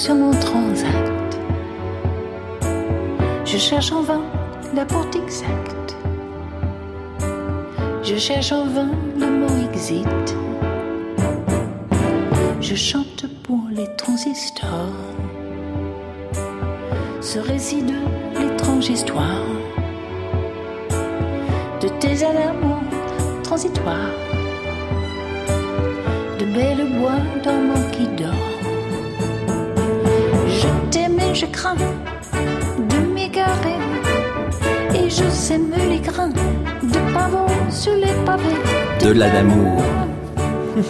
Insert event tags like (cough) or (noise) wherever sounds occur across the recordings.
Sur mon transat. Je cherche en vain la porte exacte. Je cherche en vain le mot exit. Je chante pour les transistors. Ce récit de l'étrange histoire de tes amours transitoires, de belles bois dormants qui dorment. Je crains de m'égarer, et je sème les grains de pavot sur les pavés. De la d'amour. (laughs)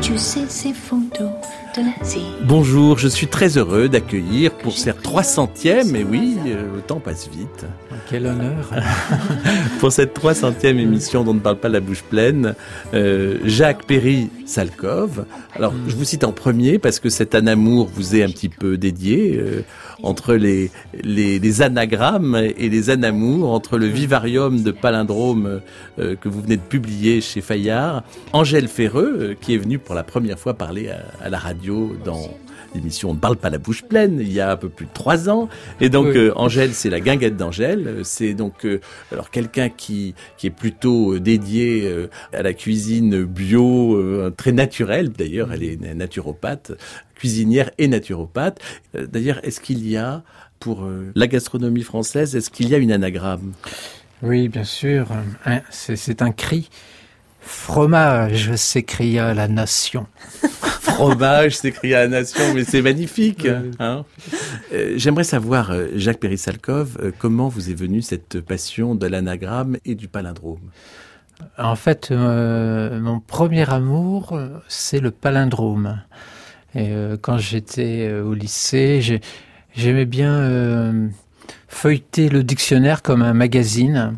Tu sais ces photos de l'Asie. Bonjour, je suis très heureux d'accueillir pour cette 300e, et oui, euh, le temps passe vite, Quel honneur. (laughs) pour cette 300e émission dont ne parle pas la bouche pleine, euh, Jacques Perry Salkov. Alors, je vous cite en premier parce que cet anamour vous est un petit peu dédié euh, entre les, les, anagrammes et les anamours, entre le vivarium de palindrome euh, que vous venez de publier chez Fayard, Angèle Ferreux, qui est venue pour la première fois parler à la radio dans l'émission On ne parle pas la bouche pleine, il y a un peu plus de trois ans. Et donc, Oui. euh, Angèle, c'est la guinguette d'Angèle. C'est donc euh, alors quelqu'un qui, qui est plutôt euh, dédié euh, à la cuisine bio, très naturelle. D'ailleurs, elle est na- naturopathe, cuisinière et naturopathe. D'ailleurs, est-ce qu'il y a, pour la gastronomie française, est-ce qu'il y a une anagramme? Oui, bien sûr. C'est un cri. Fromage, s'écria la nation. (laughs) Fromage, s'écria la nation, mais c'est magnifique. Hein. Euh, J'aimerais savoir, euh, Jacques Péry-Salkov, euh, comment vous est venue cette passion de l'anagramme et du palindrome? En fait, euh, mon premier amour, c'est le palindrome. Et euh, quand j'étais au lycée, j'ai- j'aimais bien euh, feuilleter le dictionnaire comme un magazine.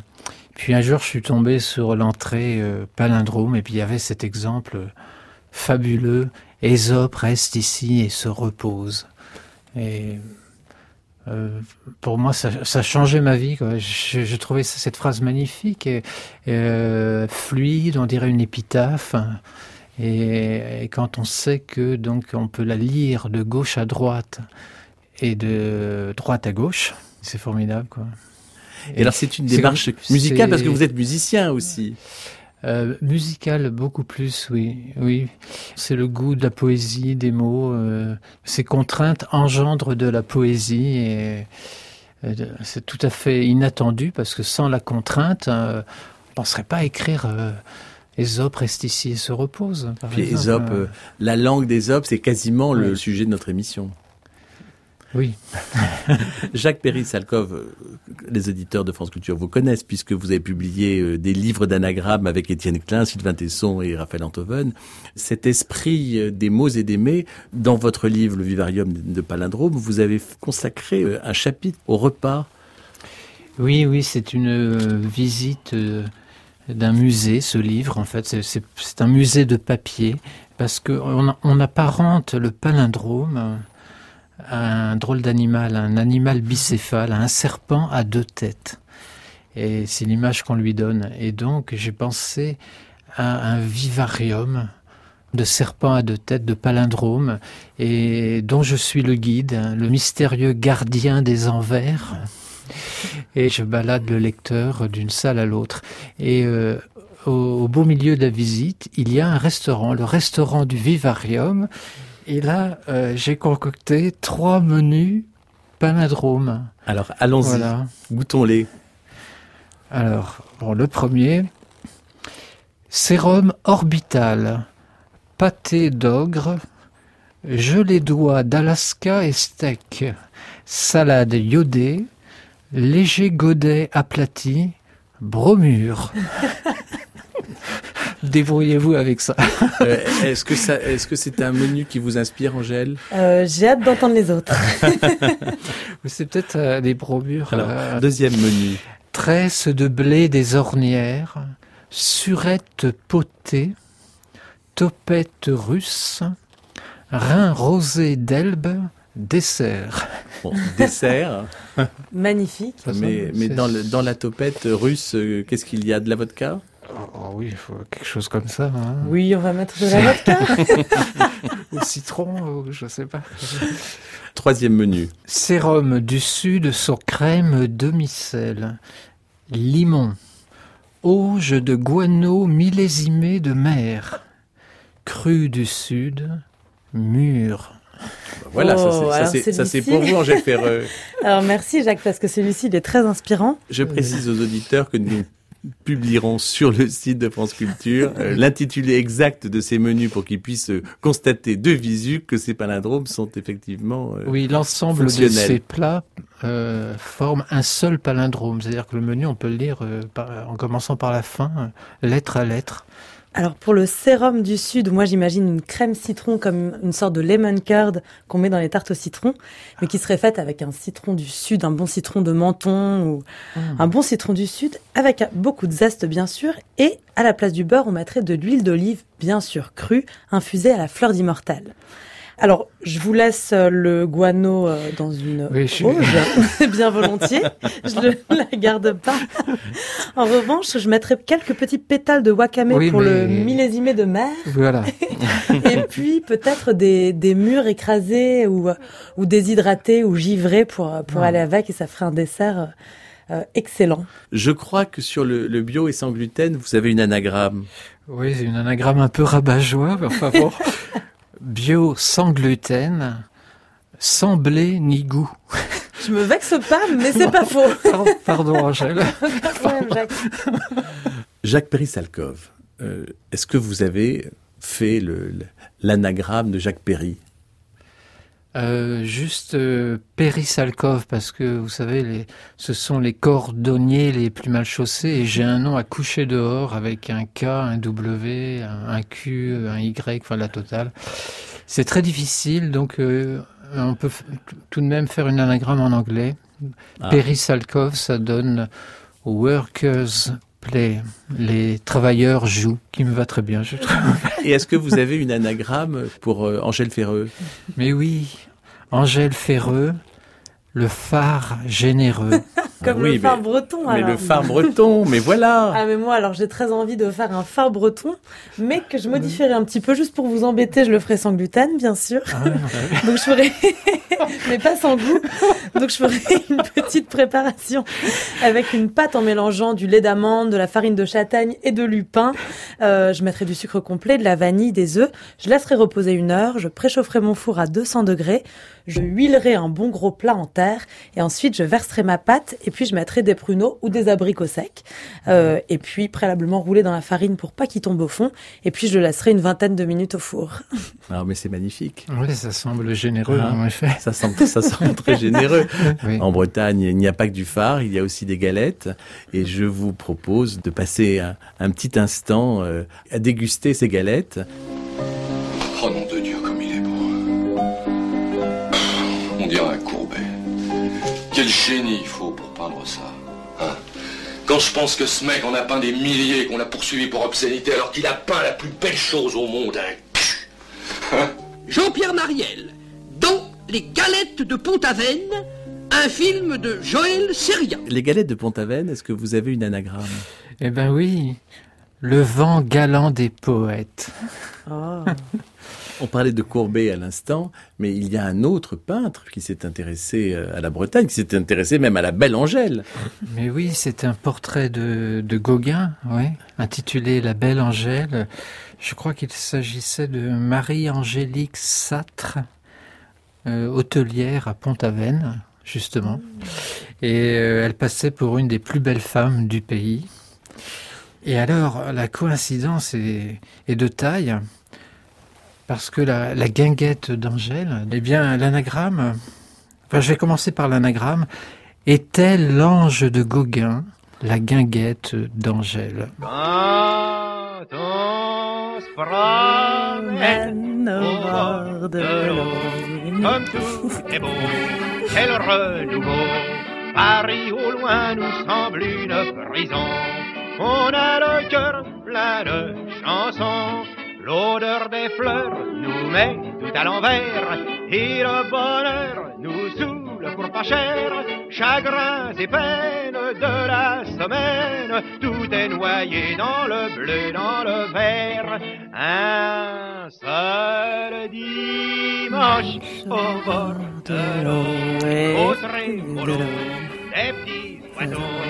Puis un jour, je suis tombé sur l'entrée euh, palindrome, et puis il y avait cet exemple fabuleux. Ésope reste ici et se repose. Et euh, pour moi, ça, ça changeait ma vie. Quoi. Je, je trouvais cette phrase magnifique, et, euh, fluide, on dirait une épitaphe. Et, et quand on sait que donc on peut la lire de gauche à droite et de droite à gauche, c'est formidable. Quoi. Et alors c'est une démarche musicale parce que vous êtes musicien aussi. Euh, musical, beaucoup plus, oui. oui. C'est le goût de la poésie, des mots. euh, ces contraintes engendrent de la poésie et euh, c'est tout à fait inattendu parce que sans la contrainte, euh, on ne penserait pas écrire euh, Ésope reste ici et se repose. par Puis exemple. Ésope, la langue d'Ésope, c'est quasiment le sujet de notre émission. Oui. (laughs) Jacques Perry-Salkov, euh, les auditeurs de France Culture vous connaissent puisque vous avez publié euh, des livres d'anagrammes avec Étienne Klein, Sylvain Tesson et Raphaël Antoven. Cet esprit euh, des mots et des mets, dans votre livre Le Vivarium de Palindrome, vous avez consacré un chapitre au repas. Oui, oui, c'est une visite d'un musée, ce livre, en fait. C'est- un musée de papier, parce qu'on on apparente le palindrome un drôle d'animal, un animal bicéphale, un serpent à deux têtes. Et c'est l'image qu'on lui donne. Et donc, j'ai pensé à un vivarium de serpents à deux têtes, de palindrome, et dont je suis le guide, le mystérieux gardien des envers et je balade le lecteur d'une salle à l'autre. Et euh, au beau milieu de la visite, il y a un restaurant, le restaurant du Vivarium. Et là, euh, j'ai concocté trois menus palindromes. Alors allons-y, Voilà. goûtons-les. Alors, bon, le premier, sérum orbital, pâté d'ogre, gelée d'oie d'Alaska et steak, salade iodée, léger godet aplati, bromure. (laughs) (laughs) Débrouillez-vous avec ça. Euh, est-ce que ça, est-ce que c'est un menu qui vous inspire, Angèle? Euh, J'ai hâte d'entendre les autres. (laughs) C'est peut-être euh, des bromures. Alors, euh, deuxième menu. Tresse de blé des ornières, surette potée, topette russe, rein rosé d'Elbe, dessert. Bon, dessert. Magnifique. Mais dans, le, dans la topette russe, qu'est-ce qu'il y a? De la vodka? Oh oui, il faut quelque chose comme ça. hein. Oui, on va mettre de la vodka. (laughs) Au citron, ou je sais pas. Troisième menu. Sérum du Sud sur crème demi-sel. Limon. Auge de guano millésimé de mer. Cru du Sud. Mûr. Voilà, ça, Oh, c'est- ça, alors c'est ça c'est celui-ci- pour vous, Angèle Ferreux. (laughs) Alors merci Jacques parce que celui-ci il est très inspirant. Je précise aux auditeurs que nous publierons sur le site de France Culture euh, (laughs) l'intitulé exact de ces menus pour qu'ils puissent euh, constater de visu que ces palindromes sont effectivement euh, Oui, l'ensemble de ces plats forme un seul palindrome. C'est-à-dire que le menu, on peut le lire par- en commençant par la fin, lettre à lettre. Alors pour le sérum du sud, moi j'imagine une crème citron comme une sorte de lemon curd qu'on met dans les tartes au citron, mais qui serait faite avec un citron du sud, un bon citron de menton ou un bon citron du sud avec beaucoup de zeste bien sûr, et à la place du beurre on mettrait de l'huile d'olive bien sûr crue, infusée à la fleur d'immortal. Alors, je vous laisse euh, le guano euh, dans une Oui, je (laughs) (laughs) bien volontiers. Je ne la garde pas. En revanche, je mettrai quelques petits pétales de wakame Oui, pour le millésimé de mer, Voilà. (laughs) et puis peut-être des, des mûres écrasées ou, ou déshydratés ou givrés pour, pour Ah. aller avec, et ça ferait un dessert euh, excellent. Je crois que sur le, le bio et sans gluten, vous avez une anagramme. Oui, c'est une anagramme un peu rabat-joie, mais enfin bon. Bio sans gluten, sans blé ni goût. Je me vexe pas, mais c'est pas (laughs) faux. Pardon, pardon, Angèle. (laughs) Jacques. (laughs) Jacques Perry-Salkov, euh, est-ce que vous avez fait l'anagramme de Jacques Perry? Euh, juste euh, Péry-Salkov, parce que vous savez, les, ce sont les cordonniers les plus mal chaussés, et j'ai un nom à coucher dehors avec un K, un W, un, un Q, un Y, enfin la totale. C'est très difficile, donc euh, on peut tout de même faire une anagramme en anglais. Ah. Péry-Salkov, ça donne Workers Play, les travailleurs jouent, qui me va très bien, je trouve. Et est-ce que vous avez une anagramme pour euh, Angèle Ferreux? Mais oui, Angèle Ferreux, le phare généreux. (laughs) Comme oui, le phare mais- breton. Mais alors. le phare breton, mais voilà (laughs) Ah mais moi alors j'ai très envie de faire un phare breton, mais que je modifierai un petit peu juste pour vous embêter, je le ferai sans gluten bien sûr. Ah, ouais, ouais. (laughs) Donc je ferai, mais pas sans goût. Donc je ferai une petite préparation avec une pâte en mélangeant du lait d'amande, de la farine de châtaigne et de lupin. Euh, je mettrai du sucre complet, de la vanille, des œufs. Je laisserai reposer une heure. Je préchaufferai mon four à 200 degrés. Je huilerai un bon gros plat en et ensuite je verserai ma pâte et puis je mettrai des pruneaux ou des abricots secs euh, et puis préalablement rouler dans la farine pour pas qu'il tombe au fond et puis je le laisserai une vingtaine de minutes au four. (laughs) Ah, mais c'est magnifique. Oui, ça semble généreux, Ah. en effet. Ça semble, ça semble très (laughs) généreux. Oui. En Bretagne, il n'y a pas que du phare, il y a aussi des galettes. Et je vous propose de passer un, un petit instant euh, à déguster ces galettes. Oh nom de Dieu, comme il est beau. On dirait un courbet. Quel génie il faut pour peindre ça. hein. Quand je pense que ce mec en a peint des milliers, qu'on l'a poursuivi pour obscénité, alors qu'il a peint la plus belle chose au monde, un. Hein (laughs) Jean-Pierre Mariel, dans Les Galettes de Pont-Aven, un film de Joël Seria. Les galettes de Pont-Aven, est-ce que vous avez une anagramme? Eh ben oui, le vent galant des poètes. Oh. (laughs) On parlait de Courbet à l'instant, mais il y a un autre peintre qui s'est intéressé euh, à la Bretagne, qui s'est intéressé même à la belle Angèle. Mais oui, c'est un portrait de, de Gauguin, intitulé La Belle Angèle. Je crois qu'il s'agissait de Marie-Angélique Satre, euh, hôtelière à Pont-Aven, justement. Et euh, elle passait pour une des plus belles femmes du pays. Et alors, la coïncidence est de taille, parce que la, la guinguette d'Angèle, eh bien, l'anagramme, enfin, je vais commencer par l'anagramme, était l'ange de Gauguin, la guinguette d'Angèle. Quand on se promène au bord de l'eau, comme tout est beau, quel renouveau. Paris au loin nous semble une prison. On a le cœur plein de chansons. L'odeur des fleurs nous met tout à l'envers. Et le bonheur nous saoule pour pas cher. Chagrins et peines de la semaine. Tout est noyé dans le bleu, dans le vert. Un seul dimanche au bord de l'eau. Au trémolo des petits oiseaux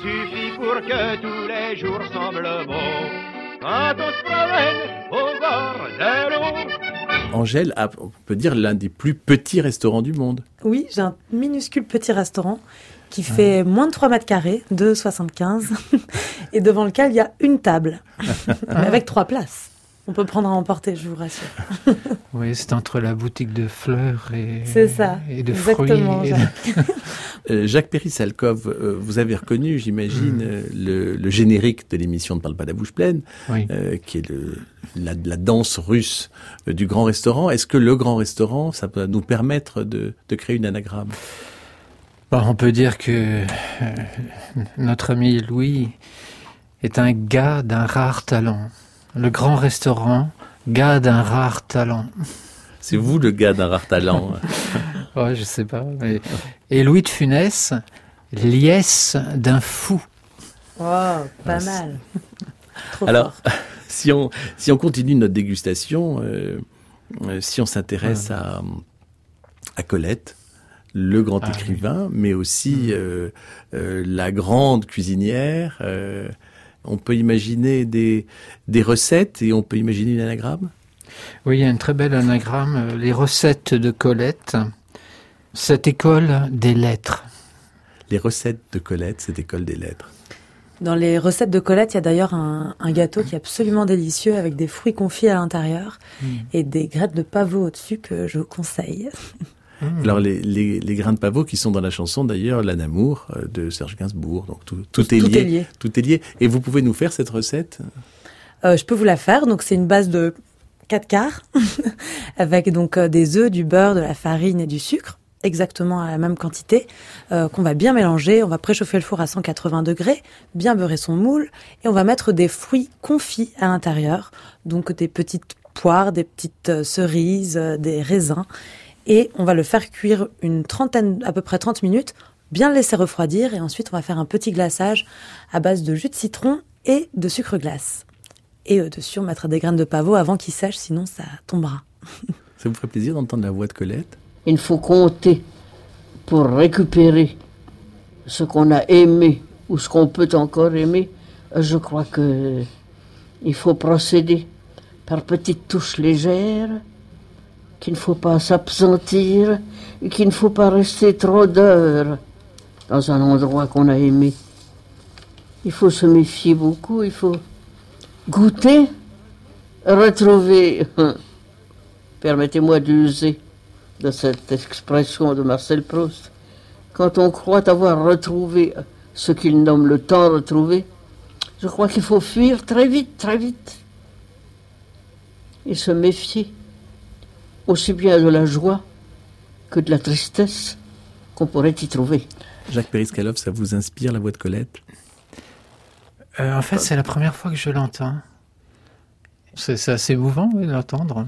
suffit pour que tous les jours semblent beaux. Angèle a, on peut dire, l'un des plus petits restaurants du monde. Oui, j'ai un minuscule petit restaurant qui fait moins de 3 mètres carrés, 2,75, (laughs) et devant lequel il y a une table, (laughs) mais avec trois places. On peut prendre à emporter, je vous rassure. (laughs) Oui, c'est entre la boutique de fleurs et, C'est ça, et de exactement, fruits. Jacques. (laughs) Euh, Jacques Perry-Salkov, euh, vous avez reconnu, j'imagine, euh, le, le générique de l'émission Ne parle pas la bouche pleine, Oui. euh, qui est le, la, la danse russe euh, du grand restaurant. Est-ce que le grand restaurant, ça peut nous permettre de, de créer une anagramme? Bon, on peut dire que euh, notre ami Louis est un gars d'un rare talent. Le grand restaurant, gars d'un rare talent. C'est vous le gars d'un rare talent. (laughs) Ouais, je sais pas. mais- Et Louis de Funès, liesse d'un fou. Oh, pas mal. Trop Alors, fort. (laughs) si on, si on continue notre dégustation, euh, euh, si on s'intéresse à, à Colette, le grand Ah, écrivain, mais aussi euh, euh, la grande cuisinière, euh, on peut imaginer des, des recettes et on peut imaginer une anagramme? Oui, il y a une très belle anagramme, euh, les recettes de Colette. Cette école des lettres. Les recettes de Colette, cette école des lettres. Dans les recettes de Colette, il y a d'ailleurs un, un gâteau qui est absolument délicieux avec des fruits confits à l'intérieur et des graines de pavot au-dessus que je vous conseille. Alors les, les, les grains de pavot qui sont dans la chanson d'ailleurs L'âne amour euh, de Serge Gainsbourg. Donc tout, tout, est, tout lié, est lié. Tout est lié. Et vous pouvez nous faire cette recette? Euh, je peux vous la faire. Donc c'est une base de 4 quarts (laughs) avec donc euh, des œufs, du beurre, de la farine et du sucre exactement à la même quantité euh, qu'on va bien mélanger. On va préchauffer le four à 180 degrés, bien beurrer son moule et on va mettre des fruits confits à l'intérieur. Donc des petites poires, des petites euh, cerises, euh, des raisins et on va le faire cuire une trentaine, à peu près 30 minutes, bien le laisser refroidir et ensuite on va faire un petit glaçage à base de jus de citron et de sucre glace. Et euh, dessus on mettra des graines de pavot avant qu'il sèche, sinon ça tombera. (laughs) Ça vous ferait plaisir d'entendre la voix de Colette? Il faut compter pour récupérer ce qu'on a aimé ou ce qu'on peut encore aimer. Je crois que il faut procéder par petites touches légères, qu'il ne faut pas s'absentir et qu'il ne faut pas rester trop d'heures dans un endroit qu'on a aimé. Il faut se méfier beaucoup, il faut goûter, retrouver, (laughs) permettez-moi d'user de cette expression de Marcel Proust, quand on croit avoir retrouvé ce qu'il nomme le temps retrouvé, je crois qu'il faut fuir très vite, très vite, et se méfier aussi bien de la joie que de la tristesse qu'on pourrait y trouver. Jacques Periscalov, ça vous inspire la voix de Colette? Euh, en fait, c'est la première fois que je l'entends. C'est c'est assez émouvant oui, de l'entendre.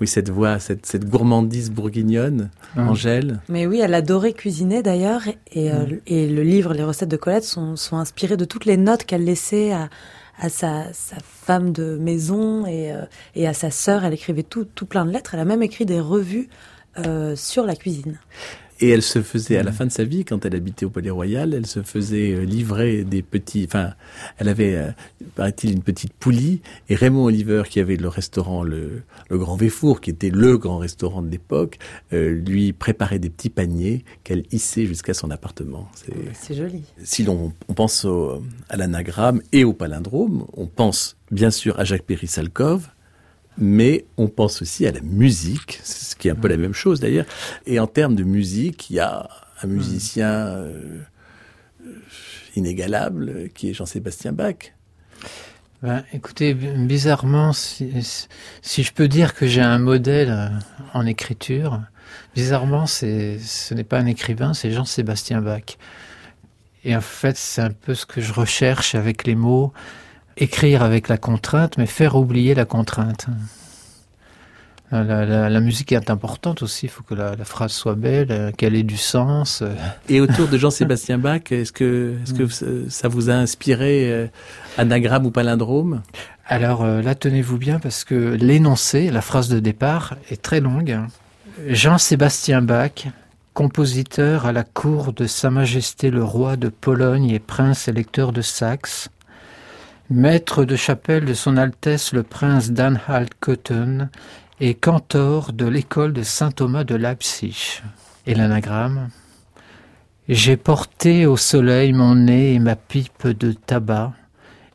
Oui, cette voix, cette, cette gourmandise bourguignonne, Hum. Angèle. Mais oui, elle adorait cuisiner d'ailleurs, et, euh, Mm. et le livre, les recettes de Colette sont, sont inspirées de toutes les notes qu'elle laissait à, à sa, sa femme de maison et, euh, et à sa sœur. Elle écrivait tout, tout plein de lettres. Elle a même écrit des revues euh, sur la cuisine. Et elle se faisait, à la fin de sa vie, quand elle habitait au Palais Royal, elle se faisait euh, livrer des petits, enfin, elle avait, euh, paraît-il, une petite poulie. Et Raymond Oliver, qui avait le restaurant, le, le Grand Véfour, qui était le grand restaurant de l'époque, euh, lui préparait des petits paniers qu'elle hissait jusqu'à son appartement. C'est joli. Si l'on on pense au, à l'anagramme et au palindrome, on pense bien sûr à Jacques Péry-Salkov, mais on pense aussi à la musique, ce qui est un peu la même chose d'ailleurs. Et en termes de musique, il y a un musicien euh, inégalable qui est Jean-Sébastien Bach. Ben, écoutez, bizarrement, si, si, je peux dire que j'ai un modèle euh, en écriture, bizarrement, ce n'est pas un écrivain, c'est Jean-Sébastien Bach. Et en fait, c'est un peu ce que je recherche avec les mots écrire avec la contrainte, mais faire oublier la contrainte. La, musique est importante aussi, il faut que la, phrase soit belle, euh, qu'elle ait du sens. Euh. Et autour de Jean-Sébastien Bach, est-ce que, est-ce que ça vous a inspiré euh, anagramme ou palindrome? Alors là, tenez-vous bien parce que l'énoncé, la phrase de départ, est très longue. Jean-Sébastien Bach, compositeur à la cour de Sa Majesté le roi de Pologne et prince électeur de Saxe, maître de chapelle de Son Altesse le prince d'Anhalt-Köthen et cantor de l'école de saint Thomas de Leipzig. Et l'anagramme J'ai porté au soleil mon nez et ma pipe de tabac,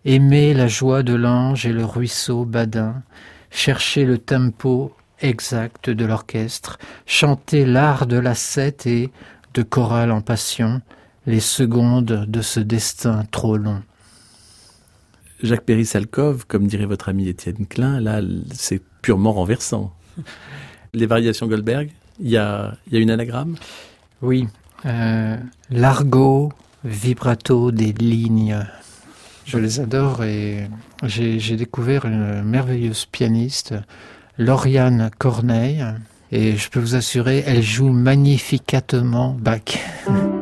aimé la joie de l'ange et le ruisseau badin, cherché le tempo exact de l'orchestre, chanté l'art de la sette et, de chorale en passion, les secondes de ce destin trop long. Jacques Péry-Salkov, comme dirait votre ami Étienne Klein, là, c'est purement renversant. (laughs) Les variations Goldberg, il y a, y a une anagramme? Oui. Euh, L'argot, vibrato des lignes. Je les adore et j'ai découvert une merveilleuse pianiste, Lauriane Corneille, et je peux vous assurer, elle joue magnificatement Bach. (laughs)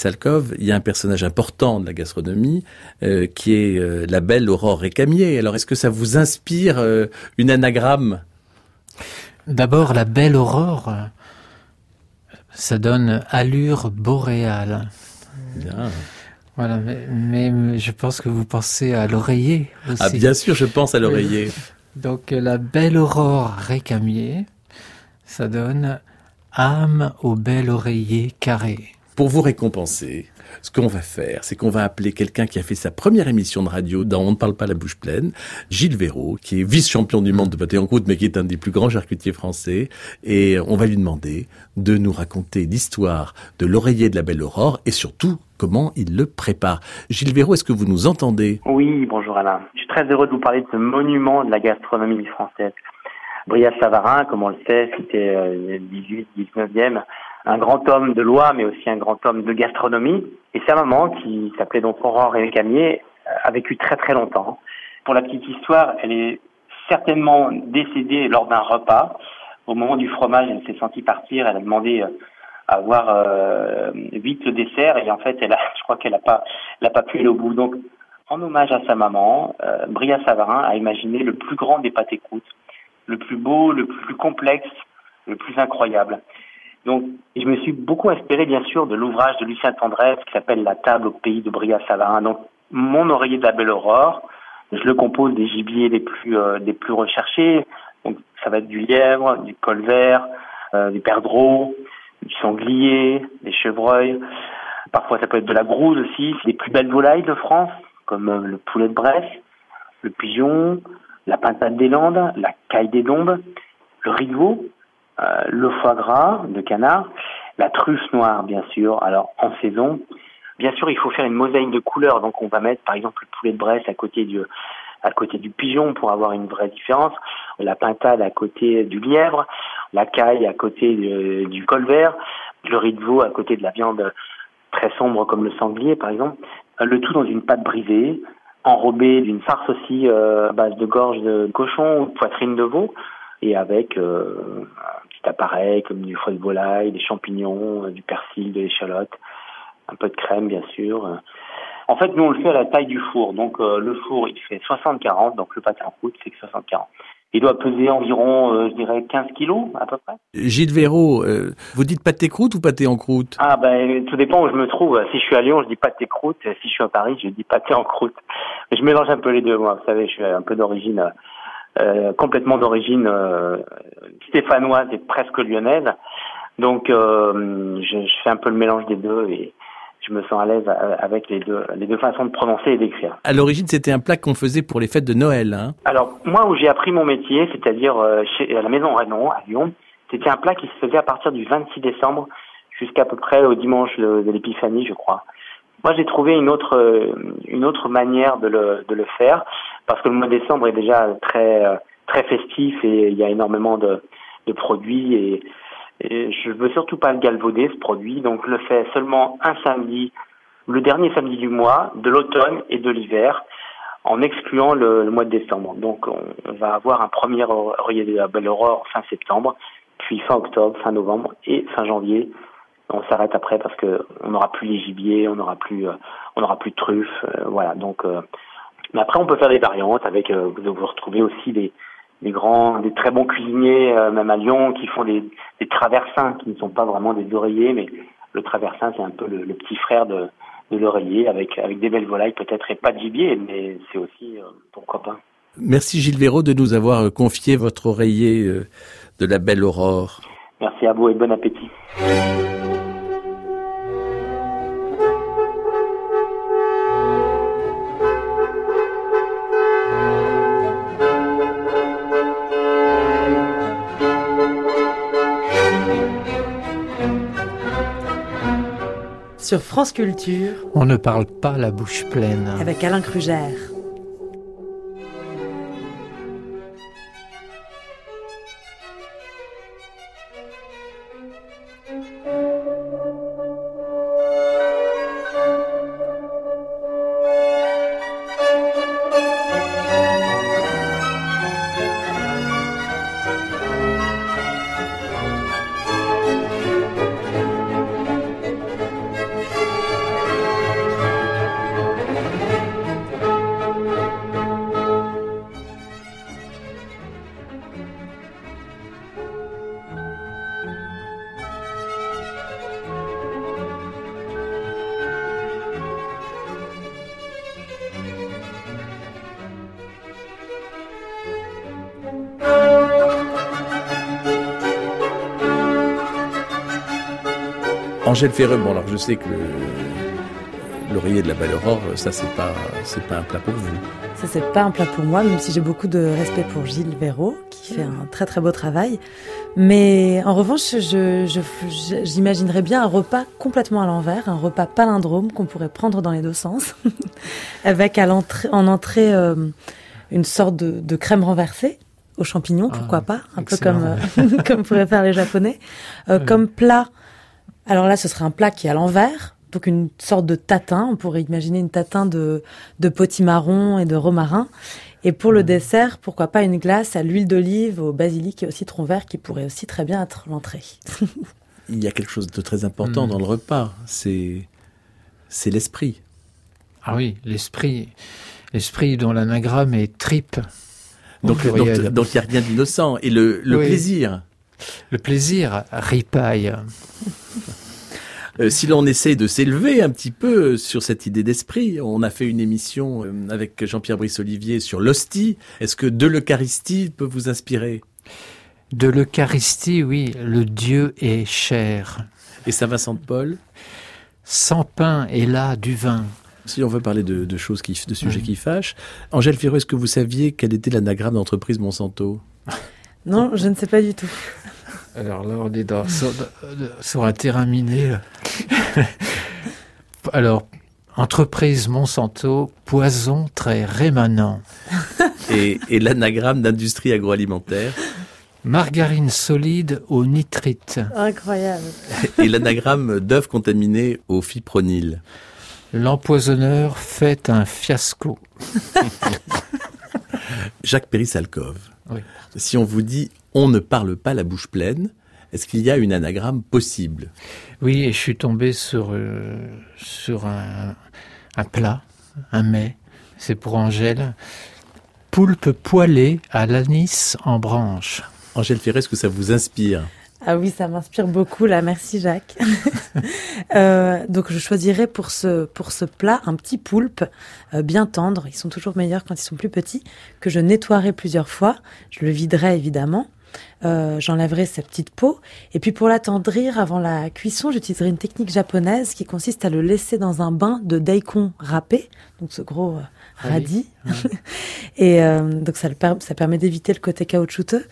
Péry-Salkov, il y a un personnage important de la gastronomie euh, qui est euh, la belle Aurore Récamier. Alors, est-ce que ça vous inspire euh, une anagramme? D'abord, la belle Aurore, ça donne allure boréale. Bien. Voilà, mais, je pense que vous pensez à l'oreiller aussi. Ah, bien sûr, je pense à l'oreiller. (laughs) Donc, la belle Aurore Récamier, ça donne âme au bel oreiller carré. Pour vous récompenser, ce qu'on va faire, c'est qu'on va appeler quelqu'un qui a fait sa première émission de radio dans On ne parle pas la bouche pleine, Gilles Véraud, qui est vice-champion du monde de pâté en croûte, mais qui est un des plus grands charcutiers français. Et on va lui demander de nous raconter l'histoire de l'oreiller de la belle aurore et surtout comment il le prépare. Gilles Véraud, est-ce que vous nous entendez? Oui, bonjour Alain. Je suis très heureux de vous parler de ce monument de la gastronomie française. Brias Savarin, comme on le sait, c'était le 18, 19e un grand homme de loi, mais aussi un grand homme de gastronomie. Et sa maman, qui s'appelait donc Aurore Camier, a vécu très très longtemps. Pour la petite histoire, elle est certainement décédée lors d'un repas. Au moment du fromage, elle s'est sentie partir. Elle a demandé euh, à avoir euh, vite le dessert et en fait, elle a, (laughs) je crois qu'elle n'a pas, pas pu aller au bout. Donc, en hommage à sa maman, euh, Bria Savarin a imaginé le plus grand des pâtés croûtes, le plus beau, le plus complexe, le plus incroyable. Donc, je me suis beaucoup inspiré, bien sûr, de l'ouvrage de Lucien Tendresse qui s'appelle La table au pays de Bria-Savarin. Donc, mon oreiller de la belle aurore, je le compose des gibiers les plus, euh, les plus recherchés. Donc, ça va être du lièvre, du colvert, euh, du perdreau, du sanglier, des chevreuils. Parfois, ça peut être de la grouze aussi. C'est les plus belles volailles de France, comme euh, le poulet de Bresse, le pigeon, la pintade des Landes, la caille des Dombes, le rigot, euh, le foie gras de canard, la truffe noire bien sûr, alors en saison, Bien sûr, il faut faire une mosaïque de couleurs, donc on va mettre par exemple le poulet de Bresse à côté du à côté du pigeon pour avoir une vraie différence, la pintade à côté du lièvre, la caille à côté du colvert, le riz de veau à côté de la viande très sombre comme le sanglier par exemple, le tout dans une pâte brisée, enrobé d'une farce aussi euh, à base de gorge de cochon ou de poitrine de veau et avec euh, un petit appareil comme du foie de volaille, des champignons, euh, du persil, de l'échalote, un peu de crème bien sûr. En fait, nous on le fait à la taille du four. Donc le four il fait 60-40, donc le pâté en croûte c'est 60-40. Il doit peser environ, euh, je dirais, 15 kilos à peu près. Gilles Véraud, euh, vous dites pâté croûte ou pâté en croûte? Ah ben tout dépend où je me trouve. Si je suis à Lyon, je dis pâté croûte. Si je suis à Paris, je dis pâté en croûte. Je mélange un peu les deux, moi. Vous savez, je suis un peu d'origine, euh, complètement d'origine stéphanoise et presque lyonnaise. Donc je, je, fais un peu le mélange des deux et je me sens à l'aise avec les deux, les deux façons de prononcer et d'écrire. À l'origine, c'était un plat qu'on faisait pour les fêtes de Noël. Hein Alors, moi, où j'ai appris mon métier, c'est-à-dire euh, chez, à la Maison Rénon, à Lyon, c'était un plat qui se faisait à partir du 26 décembre jusqu'à peu près au dimanche de, de l'Épiphanie, je crois. Moi, j'ai trouvé une autre, euh, une autre manière de le, de le faire, parce que le mois de décembre est déjà très, euh, très festif et il y a énormément de, de produits et et je veux surtout pas le galvauder, ce produit, donc je le fais seulement un samedi, le dernier samedi du mois, de l'automne et de l'hiver, en excluant le, mois de décembre. Donc on, va avoir un premier oreiller de la belle aurore fin septembre, puis fin octobre, fin novembre et fin janvier. On s'arrête après parce que on n'aura plus les gibiers, on n'aura plus, euh, on n'aura plus de truffes, euh, voilà. Donc, euh, mais après on peut faire des variantes avec, vous, vous retrouvez aussi des des grands, des très bons cuisiniers, même à Lyon, qui font des, des, traversins, qui ne sont pas vraiment des oreillers, mais le traversin, c'est un peu le, petit frère de, de l'oreiller, avec, avec des belles volailles peut-être, et pas de gibier, mais c'est aussi, euh, pourquoi pas. Merci Gilles Véraud de nous avoir confié votre oreiller de la belle aurore. Merci à vous et bon appétit. Sur France Culture, on ne parle pas la bouche pleine. Avec Alain Crugère. Angèle Ferreux, bon alors je sais que l'oreiller de la Belle Aurore, ça c'est pas c'est pas un plat pour vous. Ça c'est pas un plat pour moi, même si j'ai beaucoup de respect pour Gilles Véraud, qui fait un très très beau travail. Mais en revanche, j'imaginerais je, bien un repas complètement à l'envers, un repas palindrome qu'on pourrait prendre dans les deux sens, (laughs) avec à en entrée euh, une sorte de, crème renversée aux champignons, pourquoi ah, pas, un peu comme euh, (laughs) comme pourraient faire les Japonais, euh, comme plat alors là, ce serait un plat qui est à l'envers, donc une sorte de tatin. On pourrait imaginer une tatin de, de potimarron et de romarin. Et pour le mmh. dessert, pourquoi pas une glace à l'huile d'olive, au basilic et au citron vert qui pourrait aussi très bien être l'entrée. (laughs) Il y a quelque chose de très important mmh. dans le repas, c'est c'est l'esprit. Ah oui, l'esprit, l'esprit dont l'anagramme est tripe. Donc, donc, il n'y a rien d'innocent. Et le, le plaisir. Le plaisir ripaille. Euh, si l'on essaie de s'élever un petit peu sur cette idée d'esprit, on a fait une émission euh, avec Jean-Pierre Brice-Olivier sur l'hostie. Est-ce que de l'Eucharistie peut vous inspirer? De l'Eucharistie, oui. Le Dieu est cher. Et Saint Vincent de Paul? Sans pain et là du vin. Si on veut parler de, choses qui, de sujets qui fâchent, Angèle Firot, est-ce que vous saviez quel était l'anagramme d'entreprise Monsanto? (laughs) Non, je ne sais pas du tout. Alors là, on est dans, sur, un terrain miné. (laughs) Alors, entreprise Monsanto, poison très rémanent. Et, et l'anagramme d'industrie agroalimentaire Margarine solide au nitrite. Incroyable. et l'anagramme d'œufs contaminés au fipronil. L'empoisonneur fait un fiasco. (laughs) Jacques Péry-Salkov, Oui. si on vous dit on ne parle pas la bouche pleine, est-ce qu'il y a une anagramme possible? Oui, et je suis tombé sur, euh, sur un, un plat, un mets. C'est pour Angèle. Poulpe poêlée à l'anis en branche. Angèle Ferret, est-ce que ça vous inspire? Ah oui, ça m'inspire beaucoup là. Merci Jacques. (laughs) Euh, donc je choisirais pour ce pour ce plat un petit poulpe euh, bien tendre. Ils sont toujours meilleurs quand ils sont plus petits. Que je nettoierai plusieurs fois. Je le viderai évidemment. Euh, J'enlèverai sa petite peau. Et puis pour l'attendrir avant la cuisson, j'utiliserai une technique japonaise qui consiste à le laisser dans un bain de daikon râpé, donc ce gros euh, radis. (laughs) Et euh, donc ça, le per- ça permet d'éviter le côté caoutchouteux.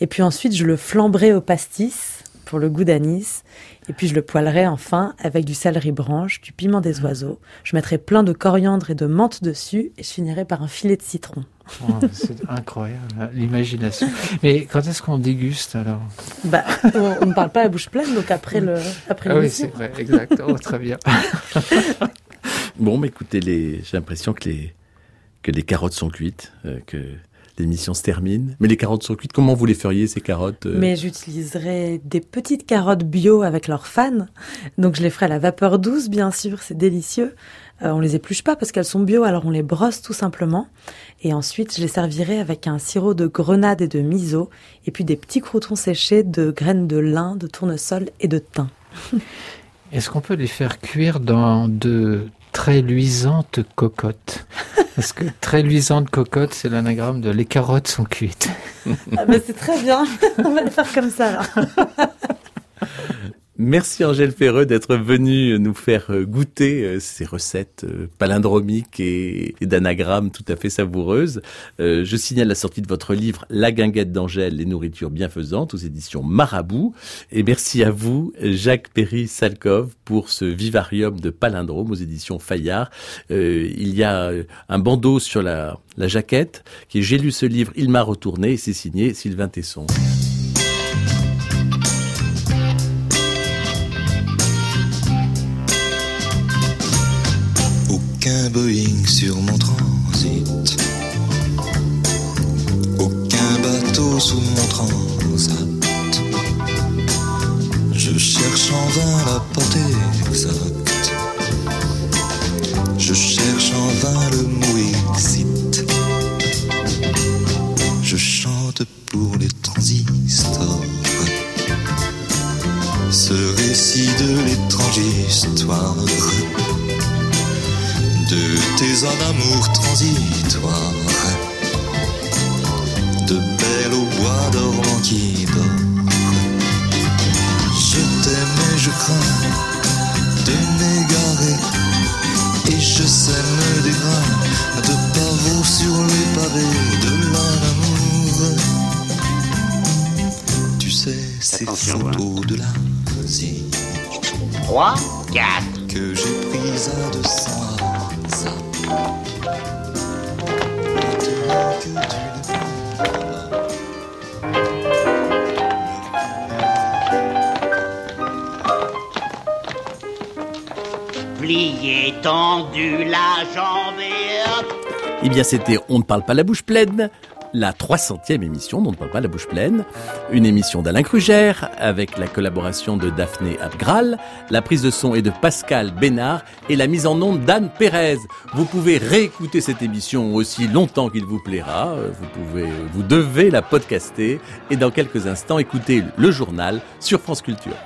Et puis ensuite, je le flamberai au pastis pour le goût d'anis. Et puis je le poêlerai enfin avec du céleri branche, du piment des oiseaux. Je mettrai plein de coriandre et de menthe dessus et je finirai par un filet de citron. Oh, c'est incroyable, hein, l'imagination. Mais quand est-ce qu'on déguste alors? Bah, on, ne parle pas la bouche pleine, donc après le après Ah oui, c'est vrai, exact. Oh, très bien. (laughs) (laughs) Bon, mais écoutez, les... j'ai l'impression que les... que les carottes sont cuites, euh, que l'émission se termine. Mais les carottes sont cuites, comment vous les feriez, ces carottes euh Mais j'utiliserai des petites carottes bio avec leurs fans. Donc je les ferai à la vapeur douce, bien sûr, c'est délicieux. Euh, on les épluche pas parce qu'elles sont bio, alors on les brosse tout simplement. Et ensuite, je les servirai avec un sirop de grenade et de miso, et puis des petits croutons séchés de graines de lin, de tournesol et de thym. Est-ce qu'on peut les faire cuire dans de très luisantes cocottes Parce que (laughs) très luisante cocotte, c'est l'anagramme de les carottes sont cuites. Ah bah, c'est très bien, (laughs) on va le faire comme ça. alors. (laughs) Merci Angèle Ferreux d'être venue nous faire euh, goûter euh, ces recettes euh, palindromiques et, d'anagrammes tout à fait savoureuses. Je signale la sortie de votre livre La guinguette d'Angèle, les nourritures bienfaisantes aux éditions Marabout. Et merci à vous, Jacques Perry-Salkov, pour ce vivarium de palindrome aux éditions Fayard. Il y a un bandeau sur la, la jaquette qui est J'ai lu ce livre, il m'a retourné et c'est signé Sylvain Tesson. Aucun Boeing sur mon transit. Aucun bateau sous mon transat. Je cherche en vain la portée exacte. Je cherche en vain le mot excite. Je chante pour les transistors. Ce récit de l'étrange histoire de tes âmes d'amour transitoires, de belles au bois dormant qui dort. Je t'aime et je crains de m'égarer, et je sème des grains de pavots sur les pavés de l'amour. Tu sais, ces Attention, photos de l'Asie 3, 4. que j'ai prises à 200 Plié, tendu, la jambe et. Eh bien, c'était On ne parle pas la bouche pleine, la 300e émission d'On ne parle pas la bouche pleine, une émission d'Alain Crugère avec la collaboration de Daphné Abgral, la prise de son est de Pascal Bénard et la mise en onde d'Anne Pérez. Vous pouvez réécouter cette émission aussi longtemps qu'il vous plaira, vous pouvez, vous devez la podcaster et dans quelques instants écouter le journal sur France Culture.